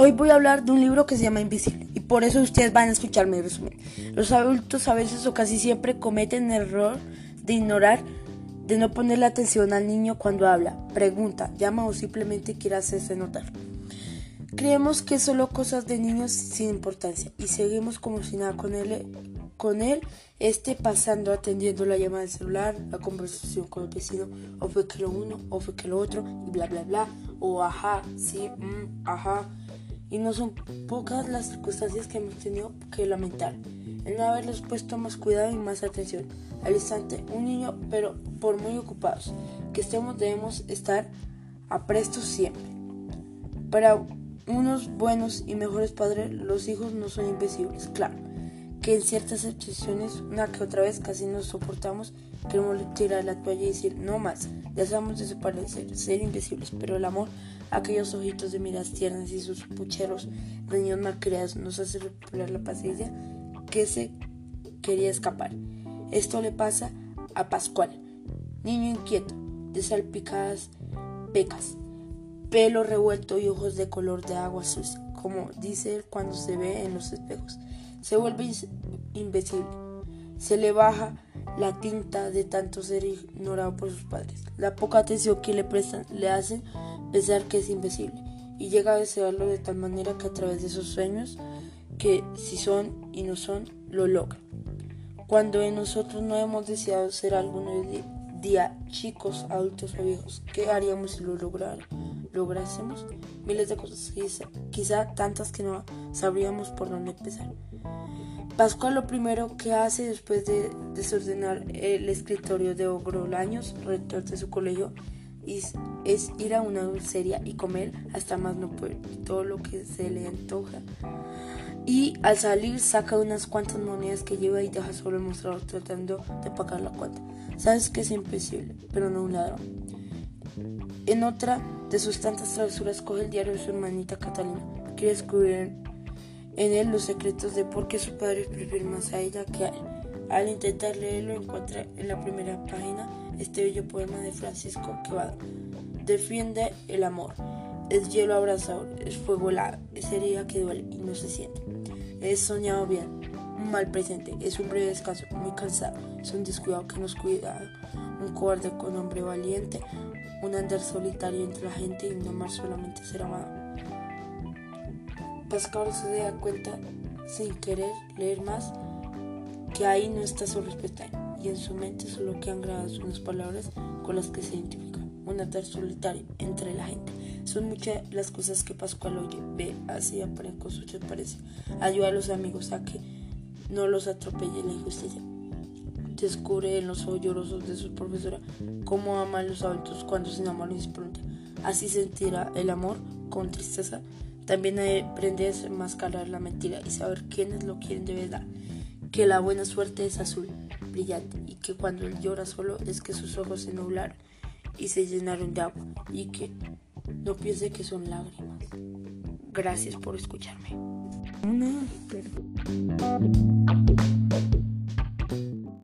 Hoy voy a hablar de un libro que se llama Invisible y por eso ustedes van a escuchar mi resumen. Los adultos a veces o casi siempre cometen el error de ignorar, de no ponerle atención al niño cuando habla, pregunta, llama o simplemente quiere hacerse notar. Creemos que solo cosas de niños sin importancia y seguimos como si nada con él, con él esté pasando atendiendo la llamada del celular, la conversación con el vecino, o fue que lo uno, o fue que lo otro, y bla bla bla, o ajá, sí, mm, ajá y no son pocas las circunstancias que hemos tenido que lamentar. El no haberles puesto más cuidado y más atención al instante un niño pero por muy ocupados que estemos debemos estar a presto siempre. Para unos buenos y mejores padres los hijos no son invisibles claro en ciertas excepciones una que otra vez casi nos soportamos queremos tirar la toalla y decir no más deseamos desaparecer ser invisibles pero el amor aquellos ojitos de miras tiernas y sus pucheros niños malcriados nos hace recuperar la paciencia que se quería escapar. Esto le pasa a Pascual, niño inquieto, de salpicadas pecas, pelo revuelto y ojos de color de agua sucia, como dice él cuando se ve en los espejos. Se vuelve invisible, se le baja la tinta de tanto ser ignorado por sus padres. La poca atención que le prestan le hace pensar que es invisible y llega a desearlo de tal manera que a través de esos sueños, que si son y no son, lo logra. Cuando en nosotros no hemos deseado ser alguno día chicos, adultos o viejos, ¿qué haríamos si lo lográsemos? Miles de cosas, quizá, quizá tantas que no sabríamos por dónde empezar. Pascual lo primero que hace después de desordenar el escritorio de Ogrolaños, rector de su colegio, es, ir a una dulcería y comer hasta más no poder, todo lo que se le antoja. Y al salir saca unas cuantas monedas que lleva y deja solo el mostrador tratando de pagar la cuenta. Sabes que es imposible, pero no un ladrón. En otra de sus tantas travesuras coge el diario de su hermanita Catalina. Quiere descubrir en él los secretos de por qué su padre prefiere más a ella que a él. Al intentar leerlo encuentra en la primera página este bello poema de Francisco Quevedo. Defiende el amor. Es hielo abrazador, es fuego helado, es herida que duele y no se siente. Es soñado bien, un mal presente, es un breve descanso, muy cansado, es un descuidado que nos cuida, un cobarde con hombre valiente, un andar solitario entre la gente y no más solamente ser amado. Pascal se da cuenta, sin querer leer más, que ahí no está su respeto y en su mente solo quedan grabadas unas palabras con las que se identifica, un altar solitario entre la gente. Son muchas las cosas que Pascual oye, ve, hace y aprende con su parece. Ayuda a los amigos a que no los atropelle la injusticia. Descubre en los ojos llorosos de su profesora cómo ama a los adultos cuando se enamoran y se pregunta. Así sentirá el amor con tristeza. También aprende a enmascarar la mentira y saber quiénes lo quieren de verdad. Que la buena suerte es azul brillante y que cuando él llora solo es que sus ojos se nublaron y se llenaron de agua y que no piense que son lágrimas. Gracias por escucharme.